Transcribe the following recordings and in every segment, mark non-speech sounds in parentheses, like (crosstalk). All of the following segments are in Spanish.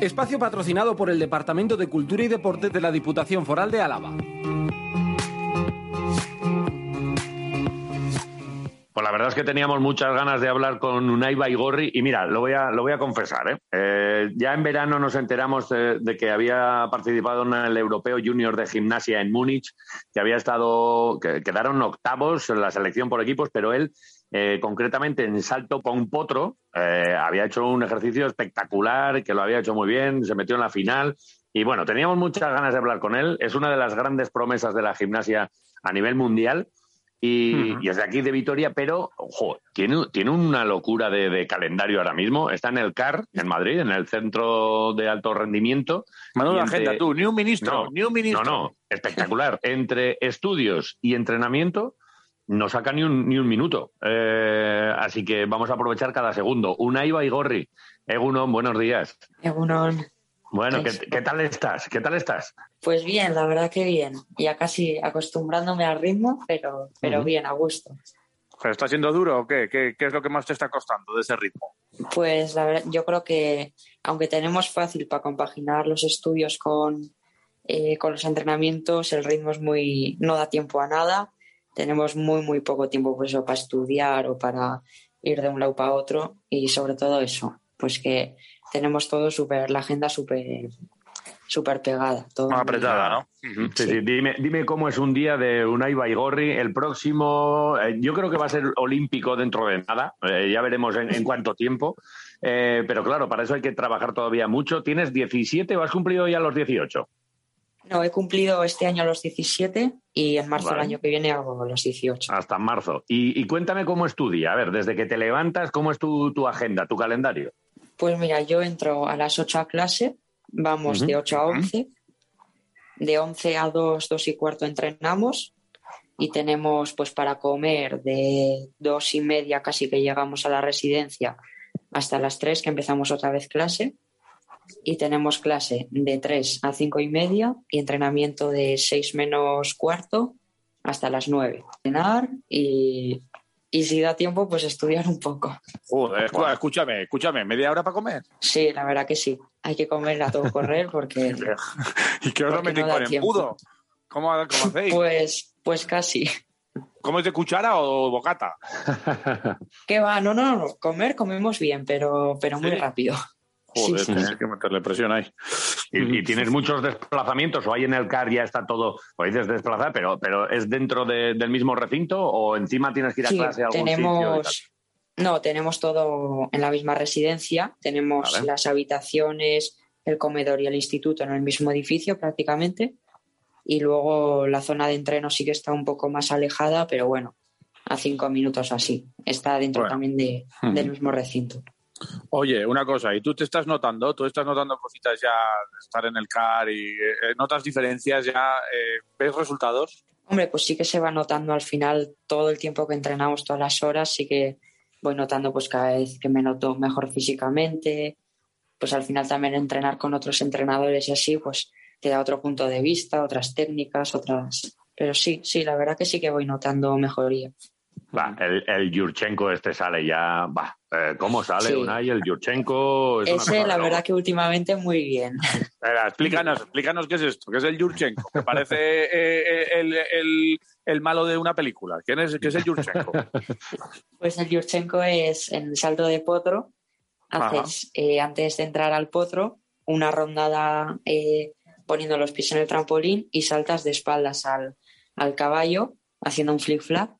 Espacio patrocinado por el Departamento de Cultura y Deportes de la Diputación Foral de Álava. Pues la verdad es que teníamos muchas ganas de hablar con Unai Baigorri y mira, lo voy a, lo voy a confesar. ¿eh? Eh, ya en verano nos enteramos de, de, que había participado en el Europeo Junior de Gimnasia en Múnich, que había estado, que quedaron octavos en la selección por equipos, pero él eh, concretamente en salto con potro, eh, había hecho un ejercicio espectacular, que lo había hecho muy bien, se metió en la final. Y bueno, teníamos muchas ganas de hablar con él. Es una de las grandes promesas de la gimnasia a nivel mundial. Y, uh -huh. y es de aquí de Vitoria, pero ojo, tiene, tiene una locura de, de, calendario ahora mismo. Está en el CAR, en Madrid, en el Centro de Alto Rendimiento. Manu, agenda tú, ni un ministro, no, ni un ministro. No, no, espectacular. Entre estudios y entrenamiento, no saca ni un, ni un minuto. Eh, así que vamos a aprovechar cada segundo. Unai Baigorri. Egunon, buenos días. Egunon. Bueno, ¿qué, ¿qué, tal estás? ¿Qué tal estás? Pues bien, la verdad que bien. Ya casi acostumbrándome al ritmo, pero, pero uh -huh. bien, a gusto. ¿Pero está siendo duro o qué? qué? ¿Qué es lo que más te está costando de ese ritmo? Pues la verdad, yo creo que aunque tenemos fácil para compaginar los estudios con, eh, con los entrenamientos, el ritmo es muy, no da tiempo a nada tenemos muy, muy poco tiempo pues, para estudiar o para ir de un lado para otro y sobre todo eso, pues que tenemos todo súper, la agenda súper súper pegada. Todo apretada, ¿no? Sí, sí. sí, Dime, dime cómo es un día de Unai Baigorri. El próximo, eh, yo creo que va a ser olímpico dentro de nada. Eh, ya veremos en, en cuánto tiempo. Eh, pero claro, para eso hay que trabajar todavía mucho. ¿Tienes 17 o has cumplido ya los 18? No, he cumplido este año los 17 y en marzo Vale. del año que viene hago los 18. Hasta marzo. Y, y cuéntame cómo es tu día. A ver, desde que te levantas, ¿cómo es tu, tu agenda, tu calendario? Pues mira, yo entro a las 8 a clase, vamos de 8 a 11, de 11 a 2, 2 y cuarto entrenamos y tenemos pues para comer de 2 y media casi que llegamos a la residencia hasta las 3 que empezamos otra vez clase y tenemos clase de 3 a 5 y media y entrenamiento de 6 menos cuarto hasta las 9. Cenar y, y si da tiempo pues estudiar un poco. Joder, escúchame, escúchame, ¿media hora para comer? Sí, la verdad que sí. Hay que comer a todo correr porque (laughs) ¿Y qué os lo Porque metéis no con embudo? ¿Cómo, cómo hacéis? pues pues casi. ¿Cómo es de cuchara o bocata? ¿Qué va? No, no, no. Comer comemos bien, pero, pero muy Sí. rápido. Joder, Sí, que meterle presión ahí. ¿Y, y tienes muchos desplazamientos o ahí en el CAR ya está todo, o dices desplazar, pero, pero ¿es dentro de- del mismo recinto o encima tienes que ir a Sí, clase a algún sitio? tenemos. No, tenemos todo en la misma residencia. Tenemos Vale. las habitaciones, el comedor y el instituto en el mismo edificio prácticamente. Y luego la zona de entreno sí que está un poco más alejada, pero bueno, a cinco minutos así. Está dentro Bueno. también de, del mismo recinto. Oye, una cosa, ¿y tú te estás notando? ¿Tú estás notando cositas ya de estar en el CAR y eh, notas diferencias ya? eh, ¿Ves resultados? Hombre, pues sí que se va notando al final todo el tiempo que entrenamos, todas las horas, sí que voy notando pues cada vez que me noto mejor físicamente, pues al final también entrenar con otros entrenadores y así, pues te da otro punto de vista, otras técnicas, otras... Pero sí, sí, la verdad que sí que voy notando mejoría. Va, el, el Yurchenko este sale ya, va, eh, ¿cómo sale Sí. Unai? El Yurchenko es Ese, la verdad que últimamente muy bien. Espera, explícanos, explícanos qué es esto, qué es el Yurchenko, que parece eh, eh, el, el- el malo de una película. ¿Quién es, ¿Qué es el Yurchenko? Pues el Yurchenko es en el salto de potro. Haces, eh, antes de entrar al potro, una rondada eh, poniendo los pies en el trampolín y saltas de espaldas al, al caballo, haciendo un flip-flap.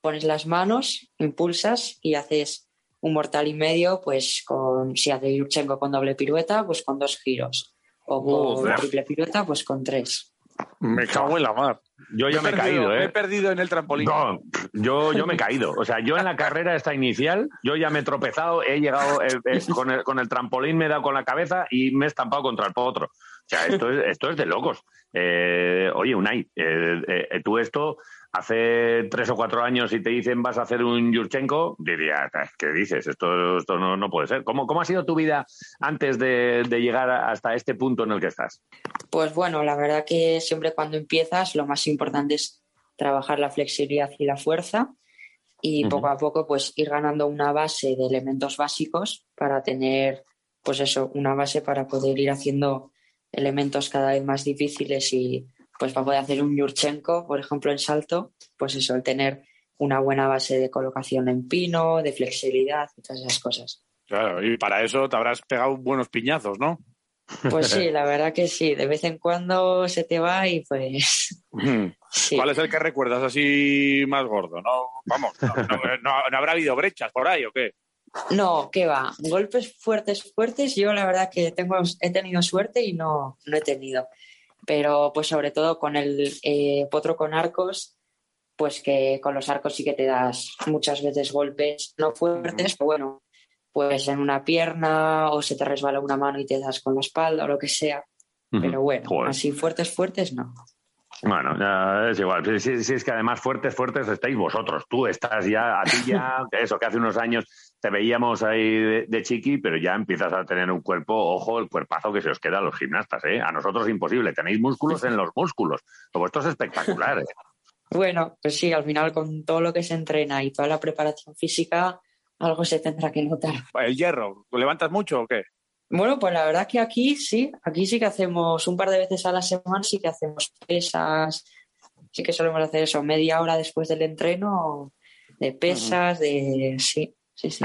Pones las manos, impulsas y haces un mortal y medio, pues con, si hace Yurchenko con doble pirueta, pues con dos giros. O con Joder. triple pirueta, pues con tres. Me cago en la mar. Yo ya me he perdido, caído, me ¿eh? he perdido en el trampolín. No, yo, yo me he caído. O sea, yo en la (laughs) carrera esta inicial, yo ya me he tropezado, he llegado eh, eh, con, el, con el trampolín, me he dado con la cabeza y me he estampado contra el potro. O sea, esto es, esto es de locos. Eh, oye, Unai, eh, eh, tú esto hace tres o cuatro años y te dicen vas a hacer un Yurchenko, diría, ¿qué dices? Esto, esto no, no puede ser. ¿Cómo, ¿Cómo ha sido tu vida antes de, de llegar hasta este punto en el que estás? Pues bueno, la verdad que siempre cuando empiezas lo más importante es trabajar la flexibilidad y la fuerza y poco a poco pues ir ganando una base de elementos básicos para tener pues eso, una base para poder ir haciendo elementos cada vez más difíciles y pues para poder hacer un Yurchenko, por ejemplo, en salto, pues eso, el tener una buena base de colocación en pino, de flexibilidad y todas esas cosas. Claro, y para eso te habrás pegado buenos piñazos, ¿no? Pues (laughs) sí, la verdad que sí, de vez en cuando se te va y pues sí. ¿Cuál es el que recuerdas así más gordo? No, vamos, no, no- no- no habrá habido brechas por ahí o qué? No, ¿qué va? Golpes fuertes, fuertes, yo la verdad que tengo, he tenido suerte y no, no he tenido. Pero pues sobre todo con el eh, potro con arcos, pues que con los arcos sí que te das muchas veces golpes, no fuertes, pero bueno, pues en una pierna o se te resbala una mano y te das con la espalda o lo que sea. Pero bueno, Joder. así fuertes, fuertes, no. Bueno, ya es igual. Si, es que además fuertes, fuertes estáis vosotros. Tú estás ya, a ti ya, (laughs) eso que hace unos años te veíamos ahí de, de chiqui, pero ya empiezas a tener un cuerpo, ojo, el cuerpazo que se os queda a los gimnastas, ¿eh? A nosotros imposible. Tenéis músculos en los músculos. Lo vuestro es espectacular, ¿eh? Bueno, pues sí, al final con todo lo que se entrena y toda la preparación física, algo se tendrá que notar. ¿El hierro? ¿Lo levantas mucho o qué? Bueno, pues la verdad que aquí sí, aquí sí que hacemos un par de veces a la semana, sí que hacemos pesas, sí que solemos hacer eso, media hora después del entreno de pesas, de... Sí, sí, sí.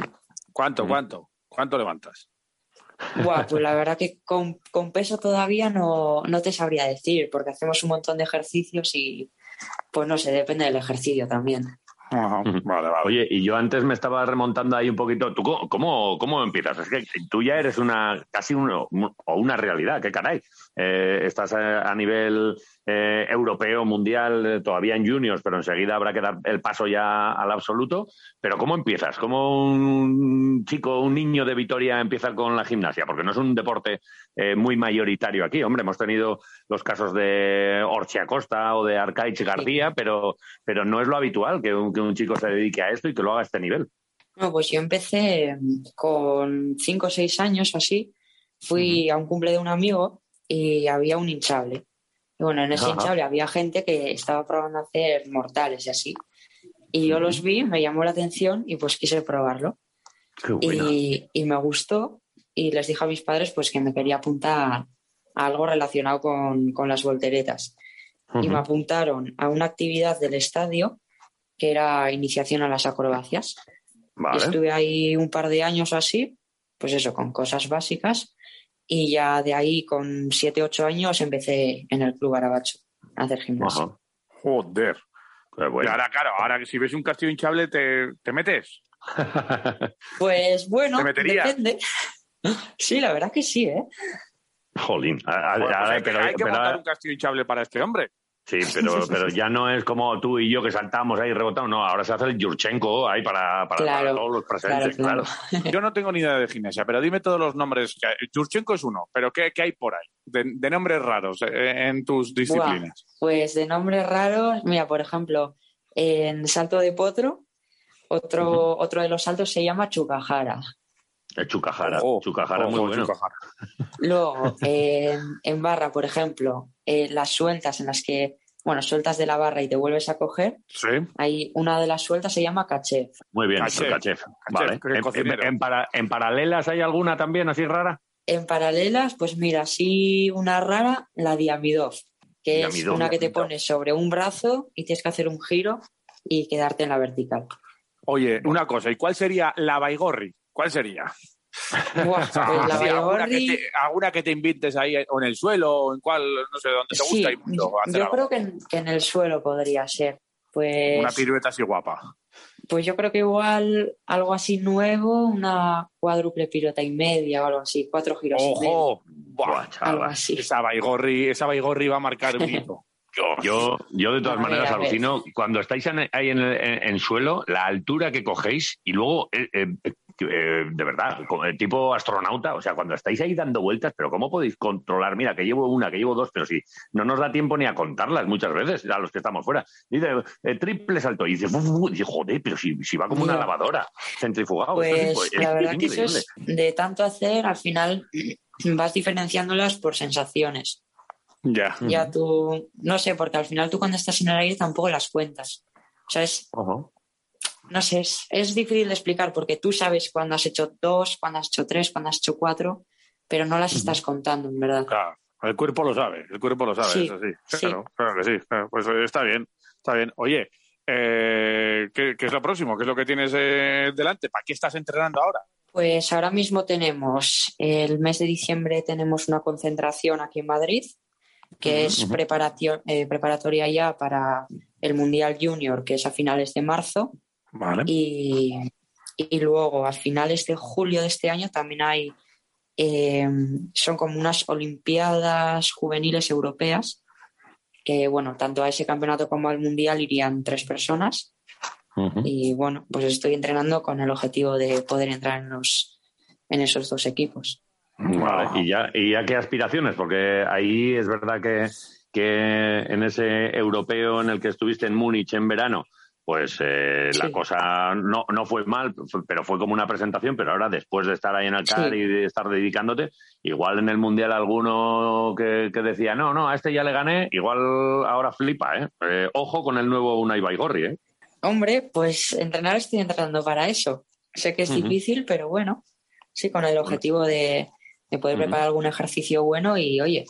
¿Cuánto, Mm. cuánto? ¿Cuánto levantas? Buah, pues la (laughs) verdad que con, con peso todavía no, no te sabría decir, porque hacemos un montón de ejercicios y pues no sé, depende del ejercicio también. Vale, vale. Oye, y yo antes me estaba remontando ahí un poquito. ¿Tú cómo, cómo, cómo empiezas? Es que tú ya eres una casi un- o una realidad, qué caray. Eh, estás a, a nivel eh, europeo, mundial, eh, todavía en juniors, pero enseguida habrá que dar el paso ya al absoluto. Pero ¿cómo empiezas? ¿Cómo un chico, un niño de Vitoria empieza con la gimnasia? Porque no es un deporte eh, muy mayoritario aquí. Hombre, hemos tenido los casos de Orche Acosta o de Arcaich García, pero, pero no es lo habitual que un, que un chico se dedique a esto y que lo haga a este nivel. No, pues yo empecé con cinco o seis años o así. Fui a un cumple de un amigo y había un hinchable. Y bueno, en ese Ajá. hinchable había gente que estaba probando a hacer mortales y así. Y yo los vi, me llamó la atención y pues quise probarlo. Qué bueno. Y, y me gustó y les dije a mis padres pues que me quería apuntar a algo relacionado con, con las volteretas. Y me apuntaron a una actividad del estadio que era iniciación a las acrobacias. Vale. estuve ahí un par de años o así, pues eso, con cosas básicas. Y ya de ahí, con siete, ocho años, empecé en el Club Arabacho a hacer gimnasio. Ajá. Joder. Y ahora, claro, ahora que si ves un castillo hinchable, ¿te, te metes? (laughs) Pues bueno, ¿Te meterías? depende. Sí, la verdad que sí, ¿eh? Jolín. A- a- Bueno, pues a- hay, que- pero- hay que pero- montar un castillo hinchable para este hombre. Sí, pero, (laughs) pero ya no es como tú y yo que saltamos ahí rebotamos. No, ahora se hace el Yurchenko ahí para, para, Claro, para todos los presentes, claro, claro. claro. (laughs) Yo no tengo ni idea de gimnasia, pero dime todos los nombres. Yurchenko es uno, pero ¿qué, qué hay por ahí? De, de nombres raros eh, en tus disciplinas. Pues de nombres raros, mira, por ejemplo, en salto de potro, otro, otro de los saltos se llama Chukahara. El Chukahara. Ojo, Chukahara, muy bueno. Chukahara. Luego, (laughs) en, en barra, por ejemplo, eh, las sueltas en las que, bueno, sueltas de la barra y te vuelves a coger, Sí. hay una de las sueltas se llama caché. Muy bien, Kachef. el Kachef. Kachef, Vale. En, cocinero. en- en para- en paralelas hay alguna también así rara? En paralelas, pues mira, sí una rara, la Diamidov, que Diamidov, es una que te pones sobre un brazo y tienes que hacer un giro y quedarte en la vertical. Oye, una cosa, ¿y cuál sería la Baigorri? ¿Cuál sería? (laughs) Buah, pues la Sí, alguna, que te, alguna que te inventes ahí, o en el suelo, o en cuál, no sé, donde te Sí, gusta y mucho hacer yo algo. creo que en, que en el suelo podría ser. Pues, Una pirueta así guapa. pues yo creo que igual algo así nuevo, una cuádruple pilota y media o algo así, cuatro giros y medio, ¡Ojo! Buah, algo así. esa Baigorri, esa Baigorri va a marcar un hito. (laughs) Yo, yo de todas maneras alucino cuando estáis en- ahí en, el- en- en suelo, la altura que cogéis y luego, eh, eh, eh, de verdad, tipo astronauta, o sea, cuando estáis ahí dando vueltas, pero ¿cómo podéis controlar? Mira, que llevo una, que llevo dos, pero si no nos da tiempo ni a contarlas muchas veces a los que estamos fuera. Dice, eh, triple salto, y dice, "Uf, uf", y dice, joder, pero si, si va como una lavadora, centrifugado. es Pues la es verdad que eso es de tanto hacer, al final vas diferenciándolas por sensaciones. Ya. Ya tú, no sé, porque al final tú cuando estás en el aire tampoco las cuentas. O sea, es. No sé, es, es difícil de explicar porque tú sabes cuándo has hecho dos, cuándo has hecho tres, cuándo has hecho cuatro, pero no las estás contando, en verdad. Claro, el cuerpo lo sabe, el cuerpo lo sabe, Sí, eso sí. sí. Claro, claro que sí. Claro, Pues eh, está bien, está bien. Oye, eh, ¿qué, qué es lo próximo? ¿Qué es lo que tienes eh, delante? ¿Para qué estás entrenando ahora? Pues ahora mismo tenemos, el mes de diciembre tenemos una concentración aquí en Madrid, que es preparatio- eh, preparatoria ya para el Mundial Junior, que es a finales de marzo. Vale. Y, y luego a finales de julio de este año también hay, eh, son como unas Olimpiadas juveniles europeas, que bueno, tanto a ese campeonato como al Mundial irían tres personas. Ujú. Y bueno, pues estoy entrenando con el objetivo de poder entrar en, los, en esos dos equipos. Vale, ¿Y, ya, ¿Y ya qué aspiraciones? Porque ahí es verdad que, que en ese europeo en el que estuviste en Múnich en verano, pues eh, la cosa no, no fue mal, pero fue como una presentación, pero ahora después de estar ahí en el CAR Sí. y de estar dedicándote, igual en el Mundial alguno que, que decía, no, no, a este ya le gané, igual ahora flipa, ¿eh? Eh, ojo con el nuevo Unai Baigorri, ¿eh? Hombre, pues entrenar estoy entrenando para eso. Sé que es difícil, pero bueno, sí, con el objetivo de, de poder preparar algún ejercicio bueno y, oye,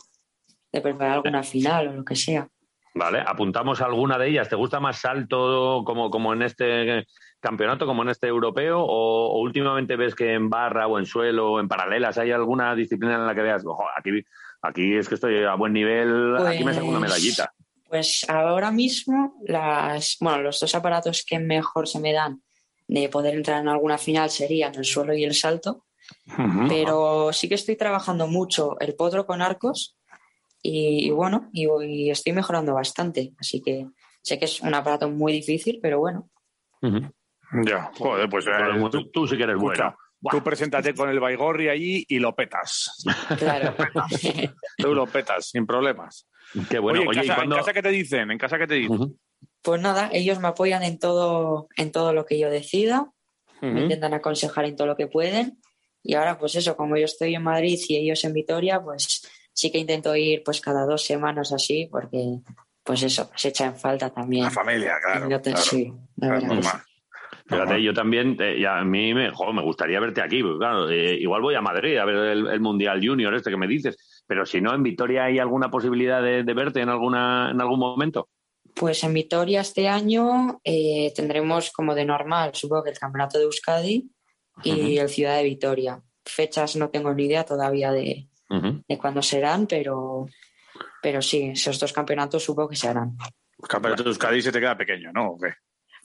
de preparar alguna final o lo que sea. Vale, apuntamos alguna de ellas. ¿Te gusta más salto como, como en este campeonato, como en este europeo? O, o últimamente ves que en barra o en suelo o en paralelas hay alguna disciplina en la que veas, ojo, aquí, aquí es que estoy a buen nivel, aquí me saco una Pues- medallita? Pues ahora mismo, las, bueno, los dos aparatos que mejor se me dan de poder entrar en alguna final serían el suelo y el salto, pero sí que estoy trabajando mucho el potro con arcos y, y bueno, y, y estoy mejorando bastante, así que sé que es un aparato muy difícil, pero bueno, Ujú. Ya, joder, pues eh, Tú, tú, sí que eres bueno. tú preséntate con el Baigorri allí y lo petas. claro. (laughs) Tú lo petas, sin problemas. Qué bueno. Oye, Oye, en, ¿y casa, ¿en casa qué te dicen? ¿En casa qué te dicen? Ujú. Pues nada, ellos me apoyan en todo, en todo lo que yo decida, me Ujú. intentan aconsejar en todo lo que pueden. Y ahora, pues eso, como yo estoy en Madrid y ellos en Vitoria, pues sí que intento ir pues cada dos semanas así, porque pues eso, se echa en falta también. La familia, claro. Yo te- claro. sí, la Claro. Fíjate, yo también, eh, y a mí me, jo, me gustaría verte aquí, porque claro, eh, igual voy a Madrid a ver el, el Mundial Junior este que me dices, pero si no, en Vitoria hay alguna posibilidad de, de verte en alguna en algún momento. Pues en Vitoria este año eh, tendremos como de normal, supongo que el Campeonato de Euskadi y el Ciudad de Vitoria. Fechas no tengo ni idea todavía de, Ujú. de cuándo serán, pero, pero sí, esos dos campeonatos supongo que se harán. El campeonato de Euskadi se te queda pequeño, ¿no? ¿O qué?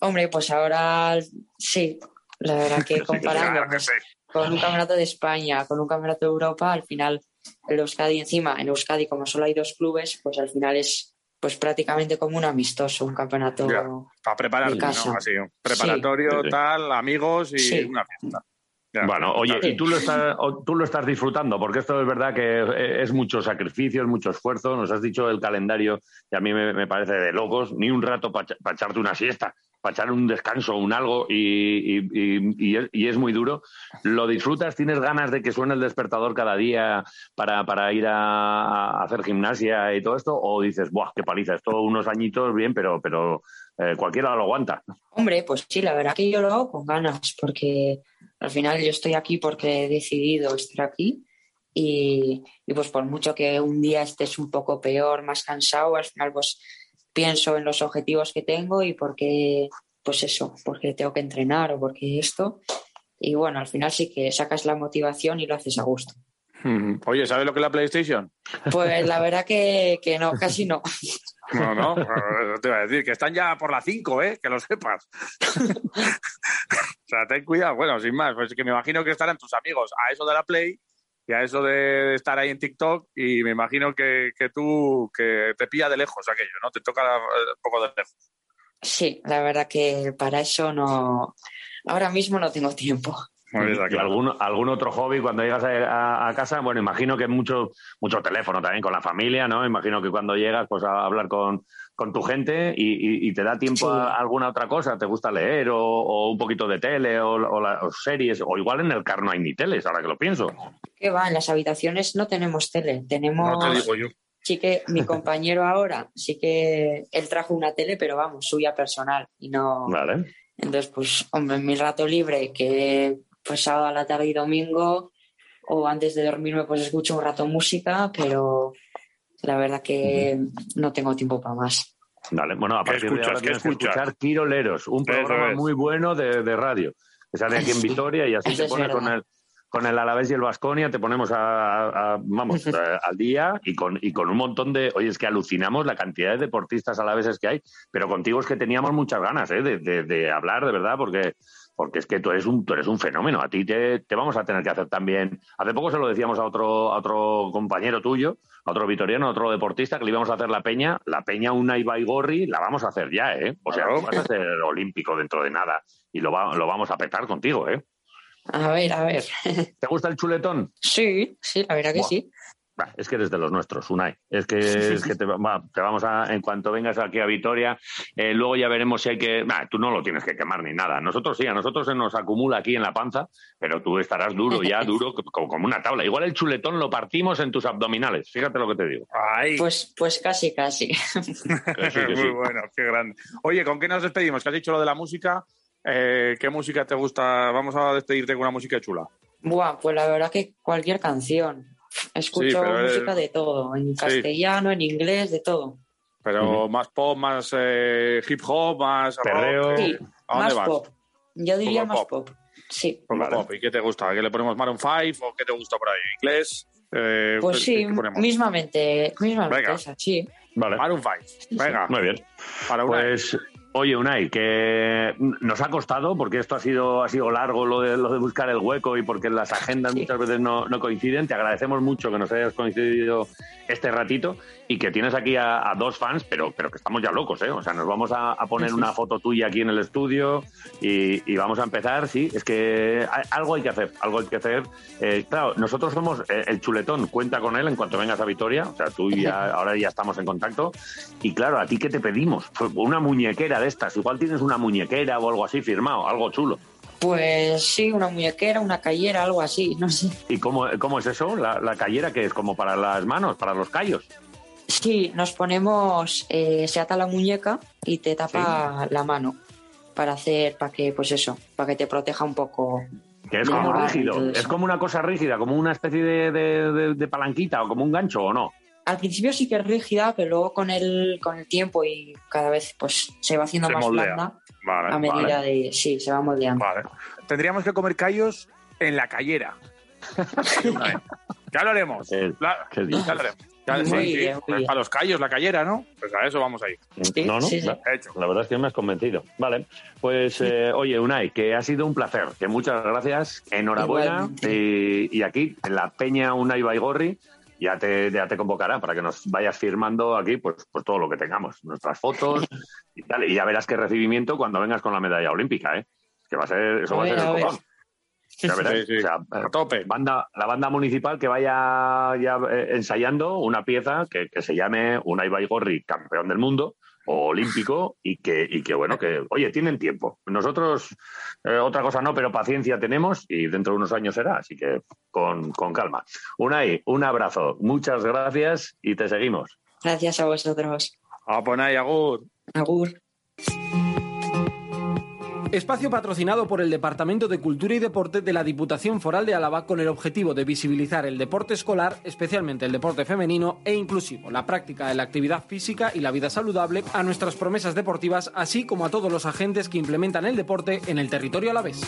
Hombre, pues ahora sí, la verdad que (laughs) comparando Claro pues, sí. con un campeonato de España, con un campeonato de Europa, al final el Euskadi encima, en Euskadi como solo hay dos clubes, pues al final es pues prácticamente como un amistoso, un campeonato. Ya. Para prepararse. ¿no? Así, un preparatorio, sí. tal, amigos y Sí. una fiesta. Ya. Bueno, oye, Claro. y tú lo, estás, tú lo estás disfrutando, porque esto es verdad que eh, es mucho sacrificio, es mucho esfuerzo. Nos has dicho el calendario y a mí me, me parece de locos. Ni un rato para echarte una siesta, para echar un descanso, un algo, y, y- y- y es, muy duro. ¿Lo disfrutas? ¿Tienes ganas de que suene el despertador cada día para, para ir a, a hacer gimnasia y todo esto? ¿O dices, ¡buah, qué paliza! Esto unos añitos bien, pero, pero eh, cualquiera lo aguanta? Hombre, pues sí, la verdad que yo lo hago con ganas, porque al final yo estoy aquí porque he decidido estar aquí y, y pues por mucho que un día estés un poco peor, más cansado, al final pues pienso en los objetivos que tengo y porque, pues eso, porque tengo que entrenar o porque esto. Y bueno, al final sí que sacas la motivación y lo haces a gusto. (laughs) Oye, ¿sabes lo que es la PlayStation? Pues la verdad que, que no, casi no. (laughs) No, no, eh, te iba a decir que están ya por la 5, ¿eh? Que lo sepas. (laughs) o sea, ten cuidado. Bueno, sin más, pues que me imagino que estarán tus amigos a eso de la Play y a eso de estar ahí en TikTok y me imagino que, que tú que te pilla de lejos aquello, ¿no? Te toca un poco de lejos. Sí, la verdad que para eso no. Ahora mismo no tengo tiempo. ¿Y algún, algún otro hobby cuando llegas a, a, casa? Bueno, imagino que mucho, mucho teléfono también con la familia, ¿no? Imagino que cuando llegas, pues a hablar con, con tu gente y, y, te da tiempo Sí. a alguna otra cosa. ¿Te gusta leer o, o un poquito de tele o, o la- o series? O igual en el car no hay ni teles, ahora que lo pienso. ¿Qué va? En las habitaciones no tenemos tele, tenemos. No te digo yo. Sí que mi compañero ahora, sí que él trajo una tele, pero vamos, suya personal y no. Vale. Entonces, pues, hombre, en mi rato libre, que pues sábado a la tarde y domingo, o antes de dormirme, pues escucho un rato música, pero la verdad que no tengo tiempo para más. Vale, bueno, a ¿Qué partir de escuchar Quiroleros, un programa es. muy bueno de, de radio, que sale aquí en (laughs) Sí. Vitoria y así te es pone con el, con el Alavés y el Vasconia, te ponemos a, a- vamos, eh, al día y con, y con un montón de... Oye, es que alucinamos la cantidad de deportistas alaveses que hay, pero contigo es que teníamos muchas ganas ¿eh? de, de- de hablar, de verdad, porque... Porque es que tú eres un, tú eres un fenómeno. A ti te, te vamos a tener que hacer también. Hace poco se lo decíamos a otro, a otro compañero tuyo, a otro vitoriano, a otro deportista, que le íbamos a hacer la peña. La peña una Ibaigorri la vamos a hacer ya, ¿eh? O sea, Claro. vas a ser olímpico dentro de nada. Y lo, va- lo vamos a petar contigo, ¿eh? A ver, a ver. ¿Te gusta el chuletón? Sí, sí, la verdad que Buah. sí. Es que eres de los nuestros, Unai. Es que, es que te, va- te vamos a, en cuanto vengas aquí a Vitoria, eh, luego ya veremos si hay que. Bah, tú no lo tienes que quemar ni nada. Nosotros sí, a nosotros se nos acumula aquí en la panza, pero tú estarás duro ya, (laughs) duro, como, como una tabla. Igual el chuletón lo partimos en tus abdominales. Fíjate lo que te digo. Ay, Pues, pues casi, casi. Que sí, que (laughs) sí. muy bueno, qué grande. Oye, ¿con qué nos despedimos? Que has dicho lo de la música. Eh, ¿Qué música te gusta? Vamos a despedirte con una música chula. Buah, pues la verdad que cualquier canción. Escucho Sí, música de todo, en castellano, en inglés, de todo. Pero más pop, más eh, hip hop, más. Perreo. Sí, ¿A dónde más vas? pop. Yo diría más pop. pop. Sí. Vale. pop. ¿Y qué te gusta? ¿Qué le ponemos Maroon 5 o qué te gusta por ahí? ¿Inglés? Eh, Pues ¿qué- sí, mismamente, mismamente Venga. esa, sí. Vale. Maroon 5. Venga, Muy bien. para una. Pues, oye, Unai, que nos ha costado, porque esto ha sido, ha sido largo lo de, lo de buscar el hueco y porque las agendas Sí. muchas veces no, no coinciden. Te agradecemos mucho que nos hayas coincidido este ratito y que tienes aquí a, a dos fans, pero, pero que estamos ya locos, ¿eh? O sea, nos vamos a, a poner una foto tuya aquí en el estudio y, y vamos a empezar, sí, es que hay- algo hay que hacer, algo hay que hacer. Eh, claro, nosotros somos eh, el chuletón, cuenta con él en cuanto vengas a Vitoria, o sea, tú ya, ahora ya estamos en contacto. Y claro, ¿a ti qué te pedimos? Una muñequera de estas. Igual tienes una muñequera o algo así firmado, algo chulo. Pues sí, una muñequera, una cayera, algo así, no sé. ¿Y cómo, cómo es eso? ¿La, la callera que es como para las manos, para los callos? Sí, nos ponemos, eh, se ata la muñeca y te tapa la mano para hacer, para que, pues eso, para que te proteja un poco. Que es como rígido, es como una cosa rígida, como una especie de, de- de- de palanquita o como un gancho o no. Al principio sí que es rígida, pero luego con el, con el tiempo y cada vez pues se va haciendo Se más moldea. blanda Vale, a medida de, sí, se va moldeando. Vale. Tendríamos que comer callos en la callera. (laughs) ya lo haremos. Eh, La- qué ya lo haremos. Ya- sí, bien, Pues bien. Para los callos, la callera, ¿no? Pues a eso vamos a ir. Sí, no, no, sí, sí. la, Hecho. la verdad es que me has convencido. Vale, pues eh, oye, Unai, que ha sido un placer, que muchas gracias, enhorabuena. Y, y aquí, en la Peña Unai Baigorri, ya te, ya te convocará para que nos vayas firmando aquí pues, pues todo lo que tengamos, nuestras fotos (laughs) y tal. Y ya verás qué recibimiento cuando vengas con la medalla olímpica, ¿eh? Que va a ser, eso A va a ser a el copón. Ya verás. Sí, sí. O sea, A tope. banda, la banda municipal que vaya ya eh, ensayando una pieza que, que se llame Unai Baigorri, campeón del mundo olímpico y que, y que bueno, que oye, tienen tiempo. Nosotros eh, otra cosa no, pero paciencia tenemos y dentro de unos años será, así que con, con calma. Unai, un abrazo, muchas gracias y te seguimos. Gracias a vosotros. A poner ahí, Agur. Agur. Espacio patrocinado por el Departamento de Cultura y Deporte de la Diputación Foral de Álava con el objetivo de visibilizar el deporte escolar, especialmente el deporte femenino e inclusivo, la práctica de la actividad física y la vida saludable a nuestras promesas deportivas, así como a todos los agentes que implementan el deporte en el territorio alavés.